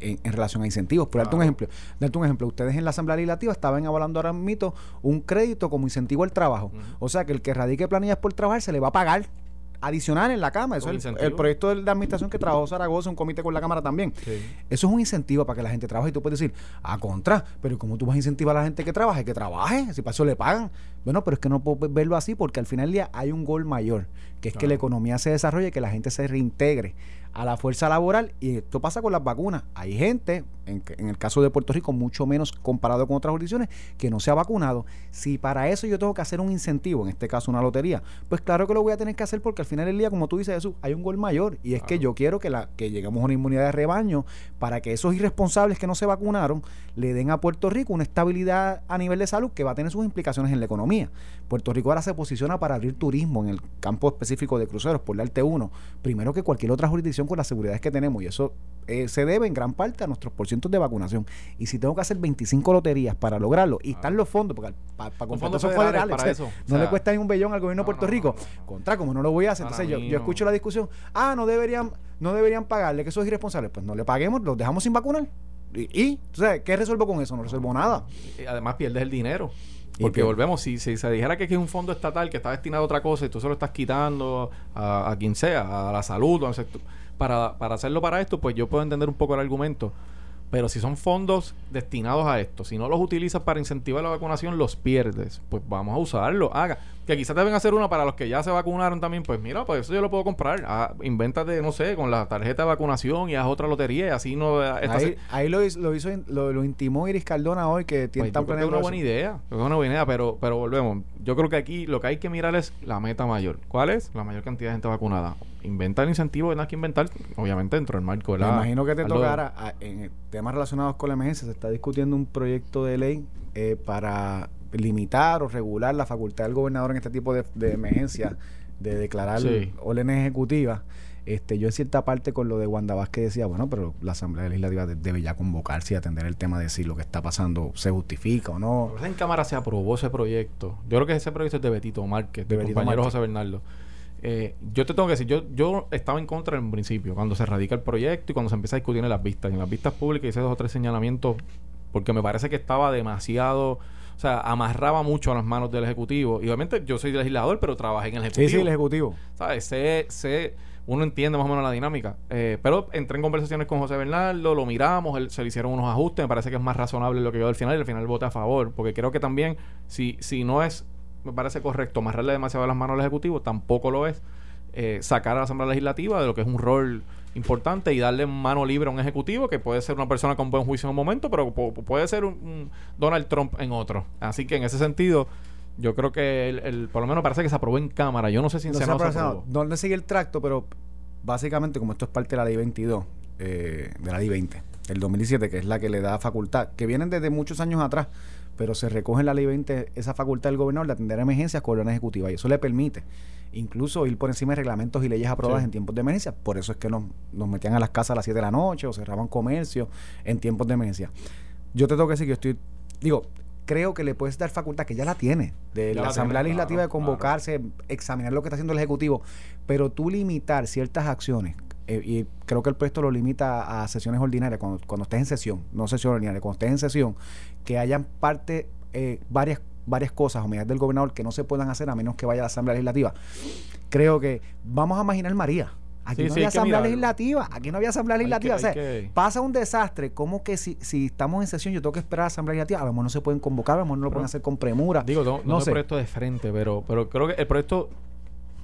en, relación a incentivos. Por darte un ejemplo, darte un ejemplo, ustedes en la Asamblea Legislativa estaban avalando ahora mismo un crédito como incentivo al trabajo. O sea que el que radique planillas por trabajar se le va a pagar adicional en la Cámara. Eso es el, proyecto de, administración que trabajó Zaragoza, un comité con la Cámara también. Eso es un incentivo para que la gente trabaje. Y tú puedes decir, a contra, pero ¿cómo tú vas a incentivar a la gente que trabaje? Que trabaje, si para eso le pagan. Bueno, pero es que no puedo verlo así porque al final del día hay un gol mayor, que es que la economía se desarrolle, que la gente se reintegre a la fuerza laboral y esto pasa con las vacunas. Hay gente, en, en, el caso de Puerto Rico, mucho menos comparado con otras jurisdicciones, que no se ha vacunado. Si para eso yo tengo que hacer un incentivo, en este caso una lotería, pues claro que lo voy a tener que hacer porque al final del día, como tú dices, Jesús, hay un gol mayor y es que yo quiero que, la, que lleguemos a una inmunidad de rebaño para que esos irresponsables que no se vacunaron le den a Puerto Rico una estabilidad a nivel de salud que va a tener sus implicaciones en la economía. Puerto Rico ahora se posiciona para abrir turismo en el campo específico de cruceros, por darte uno, primero que cualquier otra jurisdicción con las seguridades que tenemos y eso eh, se debe en gran parte a nuestros porcientos de vacunación. Y si tengo que hacer 25 loterías para lograrlo y están los fondos, porque para comprar esos federales, para eso. no le cuesta ni un bellón al gobierno de Puerto Rico, contra como no lo voy a hacer. Entonces yo, yo escucho la discusión, ah, no deberían, no deberían pagarle, que eso es irresponsable. Pues no le paguemos, los dejamos sin vacunar. ¿Y? y ¿Qué resuelvo con eso? No resuelvo nada. además pierdes el dinero. Porque volvemos, si, si, se dijera que es un fondo estatal que está destinado a otra cosa y tú se lo estás quitando a, quien sea, a la salud, para, para hacerlo para esto, pues yo puedo entender un poco el argumento. Pero si son fondos destinados a esto, si no los utilizas para incentivar la vacunación, los pierdes. Pues vamos a usarlo. Haga. Que quizás deben hacer una para los que ya se vacunaron también. Pues mira, pues eso yo lo puedo comprar. Ah, invéntate, no sé, con la tarjeta de vacunación y haz otra lotería y así no. Ahí, ahí lo, lo, hizo, lo, intimó Iris Cardona hoy que tiene pues Es una buena idea. Es una buena idea, pero, pero volvemos. Yo creo que aquí lo que hay que mirar es la meta mayor. ¿Cuál es? La mayor cantidad de gente vacunada inventa el incentivo, hay que inventar, obviamente, dentro del marco de la. Me imagino que te tocará, en temas relacionados con la emergencia, se está discutiendo un proyecto de ley eh, para limitar o regular la facultad del gobernador en este tipo de, de emergencia, de declarar órdenes ejecutivas. Este, yo en cierta parte con lo de Wanda Vázquez decía, bueno, pero la Asamblea Legislativa debe ya convocarse y atender el tema de si lo que está pasando se justifica o no. en Cámara se aprobó ese proyecto. Yo creo que ese proyecto es de Betito Márquez, de, de compañero José Bernardo. Eh, yo te tengo que decir, yo, yo estaba en contra en un principio, cuando se radica el proyecto y cuando se empieza a discutir en las vistas. Y en las vistas públicas hice dos o tres señalamientos porque me parece que estaba demasiado, o sea, amarraba mucho a las manos del Ejecutivo. Y obviamente yo soy legislador, pero trabajé en el Ejecutivo. Sí, sí, el Ejecutivo. ¿Sabes? Sé, sé, uno entiende más o menos la dinámica. Eh, pero entré en conversaciones con José Bernardo, lo miramos, se le hicieron unos ajustes, me parece que es más razonable lo que yo al final y al final voté a favor, porque creo que también, si, si no es me parece correcto amarrarle demasiado las manos al Ejecutivo, tampoco lo es eh, sacar a la Asamblea Legislativa de lo que es un rol importante y darle mano libre a un Ejecutivo que puede ser una persona con buen juicio en un momento, pero puede ser un, Donald Trump en otro. Así que en ese sentido, yo creo que el, por lo menos parece que se aprobó en Cámara. Yo no sé si en no Senado se, aprobó. No le sigue el tracto, pero básicamente como esto es parte de la ley 22, eh, de la ley 20, del 2017, que es la que le da facultad, que vienen desde muchos años atrás, pero se recoge en la ley 20 esa facultad del gobernador de atender emergencias con orden ejecutiva y eso le permite incluso ir por encima de reglamentos y leyes aprobadas en tiempos de emergencia. Por eso es que nos, nos, metían a las casas a las 7 de la noche o cerraban comercio en tiempos de emergencia. Yo te tengo que decir que yo estoy, digo, creo que le puedes dar facultad, que ya la tiene, de la, Asamblea Legislativa de convocarse, examinar lo que está haciendo el Ejecutivo, pero tú limitar ciertas acciones eh, y creo que el proyecto lo limita a sesiones ordinarias, cuando, cuando estés en sesión, no sesión ordinaria, cuando estés en sesión, que hayan parte, eh, varias, varias cosas o medidas del gobernador que no se puedan hacer a menos que vaya a la Asamblea Legislativa. Creo que vamos a imaginar María. Aquí no había asamblea legislativa, aquí no había asamblea legislativa. o sea, pasa un desastre, como que si, si estamos en sesión, yo tengo que esperar a la asamblea legislativa, a lo mejor no se pueden convocar, a lo mejor no lo pueden hacer con premura. Digo, no, no, sé. proyecto de frente, pero, pero creo que el proyecto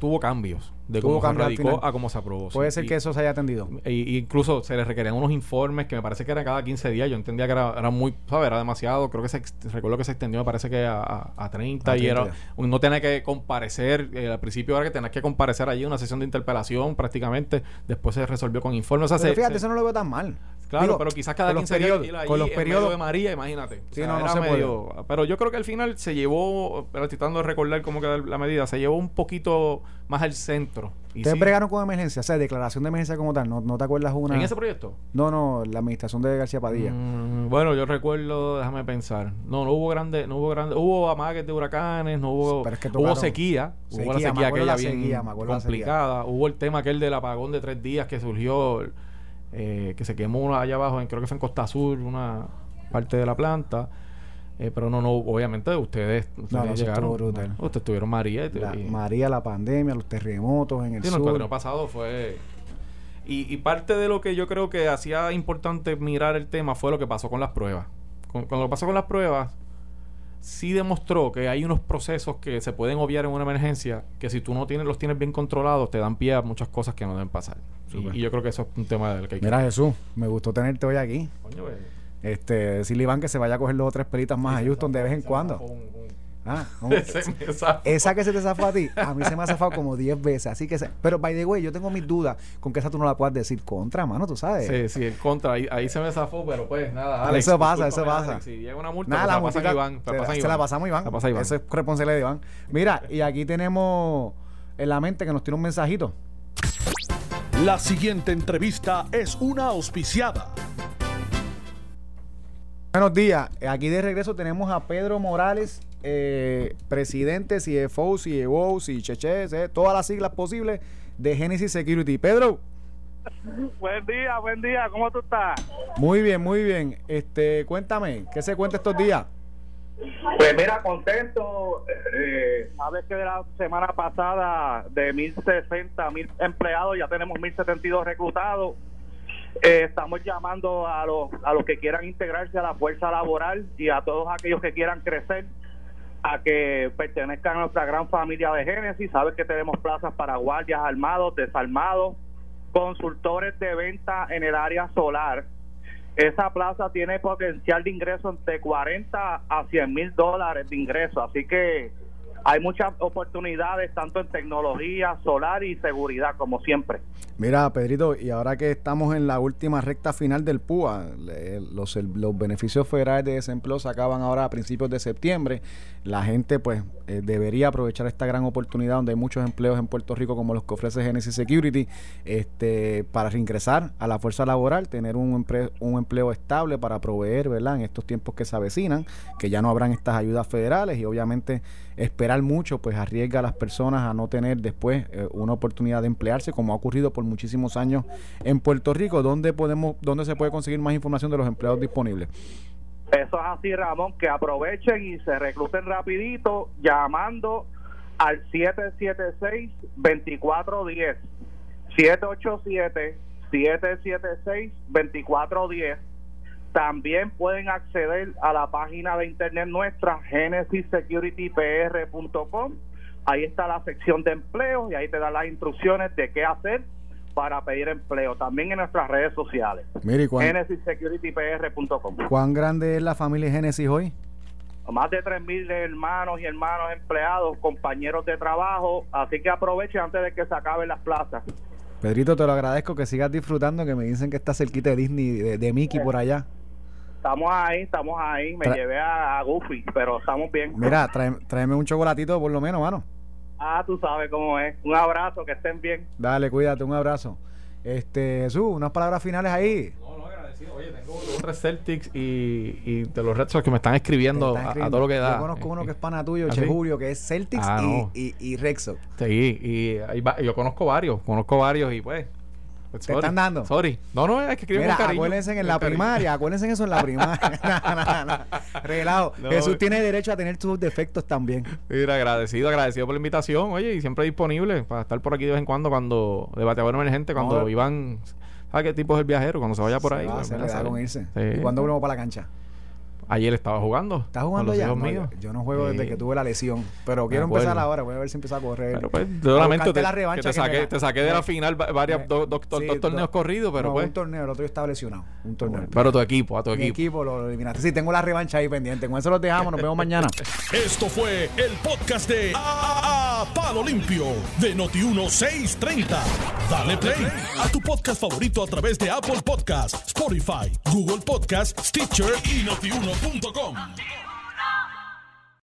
tuvo cambios de cómo se radicó a cómo se aprobó. Puede ser que eso se haya atendido. Y, incluso se le requerían unos informes que me parece que era cada 15 días. Yo entendía que era, muy, ¿sabes? Era demasiado. Creo que se recuerdo que se extendió, me parece que a, a, 30, y era no tenía que comparecer. Eh, al principio era que tenías que comparecer allí una sesión de interpelación prácticamente. Después se resolvió con informes. O sea, fíjate, eso no lo veo tan mal. Claro, pero quizás cada con los 15 días periodos- ir ahí con los periodos- de María, imagínate. O Sí, sea, no, se puede. Pero yo creo que al final se llevó, pero estoy tratando de recordar cómo queda la medida, se llevó un poquito más al centro. Y Ustedes sí, bregaron con emergencia, o sea, declaración de emergencia como tal. ¿No, no te acuerdas una? ¿En ese proyecto? No, no, la administración de García Padilla. Mm, bueno, yo recuerdo, déjame pensar. No, no hubo grande, no hubo grande, hubo amagues de huracanes, no hubo, es que hubo tocaron- sequía, hubo la Sequía, sequía aquella la bien sequía, me acuerdo la complicada, hubo el tema aquel del apagón de tres días que surgió, eh, que se quemó una allá abajo, en, creo que fue en Costa Sur, una parte de la planta. Eh, pero no, no, obviamente ustedes, ustedes no, eso llegaron. brutal. no, ustedes tuvieron María. y- La- y- María, la pandemia, los terremotos en el Sí, no, el sur. pasado fue... Y, y parte de lo que yo creo que hacía importante mirar el tema fue lo que pasó con las pruebas. Con, con lo pasó con las pruebas, sí demostró que hay unos procesos que se pueden obviar en una emergencia que si tú no tienes los tienes bien controlados te dan pie a muchas cosas que no deben pasar. Y, y yo creo que eso es un tema del que hay que... Mira, Jesús, me gustó tenerte hoy aquí. Coño, Este, decirle Iván que se vaya a coger dos o tres pelitas más a Houston de vez en cuando. un- un- Ah. [laughs] Esa que se te zafó a ti, a mí se me ha zafado como 10 veces. Así que, se- pero by the way, yo tengo mis dudas con que esa tú no la puedas decir contra, mano, tú sabes. Sí, sí, en contra. Ahí, ahí se me zafó, pero pues nada. Alex, Eso pasa, eso pasa. Alex, Si llega una multa, Nada, pues la la pasan Iván. se, la la- pasan se Iván. la pasamos a Iván. La pasa Iván. Eso es responsabilidad de Iván. Mira, y aquí tenemos en la mente que nos tiene un mensajito. La siguiente entrevista es una auspiciada. Buenos días. Aquí de regreso tenemos a Pedro Morales, eh, presidente, CFO, CEO, CHC, eh, todas las siglas posibles de Genesis Security. Pedro, Buen día, buen día, ¿cómo tú estás? muy bien, muy bien. Este, cuéntame, ¿qué se cuenta estos días? Pues mira, contento. Eh, Sabes que de la semana pasada de 1060 mil empleados ya tenemos 1072 reclutados. Eh, estamos llamando a los, a los que quieran integrarse a la fuerza laboral y a todos aquellos que quieran crecer a que pertenezcan a nuestra gran familia de Génesis. Sabes que tenemos plazas para guardias armados, desarmados, consultores de venta en el área solar. Esa plaza tiene potencial de ingreso entre 40 a 100 mil dólares de ingreso, así que hay muchas oportunidades tanto en tecnología solar y seguridad como siempre. Mira, Pedrito, y ahora que estamos en la última recta final del PUA, los, beneficios federales de desempleo se acaban ahora a principios de septiembre. La gente, pues, eh, debería aprovechar esta gran oportunidad donde hay muchos empleos en Puerto Rico, como los que ofrece Genesis Security, este, para reingresar a la fuerza laboral, tener un, empre- un empleo estable para proveer, ¿verdad?, en estos tiempos que se avecinan, que ya no habrán estas ayudas federales y obviamente esperar mucho, pues arriesga a las personas a no tener después eh, una oportunidad de emplearse, como ha ocurrido por muchísimos años en Puerto Rico. ¿Dónde podemos, dónde se puede conseguir más información de los empleados disponibles? Eso es así, Ramón, que aprovechen y se recluten rapidito llamando al 776-2410. 787-776-2410. También pueden acceder a la página de internet nuestra, genesissecuritypr.com. Ahí está la sección de empleo y ahí te da las instrucciones de qué hacer para pedir empleo. También en nuestras redes sociales, Mire, ¿y ¿cuán, genesissecuritypr.com. cuán grande es la familia Génesis hoy? más de 3.000 hermanos y hermanos empleados, compañeros de trabajo, así que aproveche antes de que se acaben las plazas. Pedrito, te lo agradezco que sigas disfrutando, que me dicen que está cerquita de Disney, de, de Mickey por allá. Estamos ahí, estamos ahí, me Tra- llevé a, a Goofy, pero estamos bien. Mira, trae- tráeme un chocolatito por lo menos, mano. Ah, tú sabes cómo es. Un abrazo, que estén bien. Dale, cuídate, un abrazo. Este, Jesús, unas palabras finales ahí. No, no, agradecido. Oye, tengo dos tres Celtics y, y de los Red Sox que me están escribiendo, a- todo lo que da. Yo conozco uno que es pana tuyo, ¿Ah, Che? Julio, que es Celtics Ah, y, no. y, y Rexo. Sí, y va- yo conozco varios, conozco varios y pues... ¿Te están dando? Sorry. No, no, es que escriben Mira, con cariño. acuérdense en con la cariño. primaria, acuérdense eso en la primaria. [laughs] [laughs] Relajo. No, Jesús tiene derecho a tener sus defectos también. Mira, agradecido, agradecido por la invitación. Oye, y siempre disponible para estar por aquí de vez en cuando, cuando de bateador emergente, cuando No. Iván. ¿Sabes qué tipo es el viajero? Cuando se vaya por Se ahí. va, pues, se le da con irse. Sí. ¿Y cuándo volvemos para la cancha? Ayer estaba jugando. ¿Estás con jugando los ya? hijos No, yo, míos. yo no juego desde Sí. que tuve la lesión. Pero quiero acuerdo. empezar ahora. Voy a ver si empiezo a correr. Pero pues, yo lamento te, la que revancha te que saqué, ga- te saqué de la final va- varias, dos, dos- dos- Sí, dos torneos dos- corridos, pero no, pues. un torneo, el otro yo estaba lesionado. Un torneo. Pero tu equipo, a tu Mi equipo. equipo lo eliminaste. Sí, tengo la revancha ahí pendiente. Con eso los dejamos. Nos vemos mañana. [laughs] Esto fue el podcast de A- Palo Limpio de Noti1630. Dale play a tu podcast favorito a través de Apple Podcasts, Spotify, Google Podcasts, Stitcher y notiuno.com.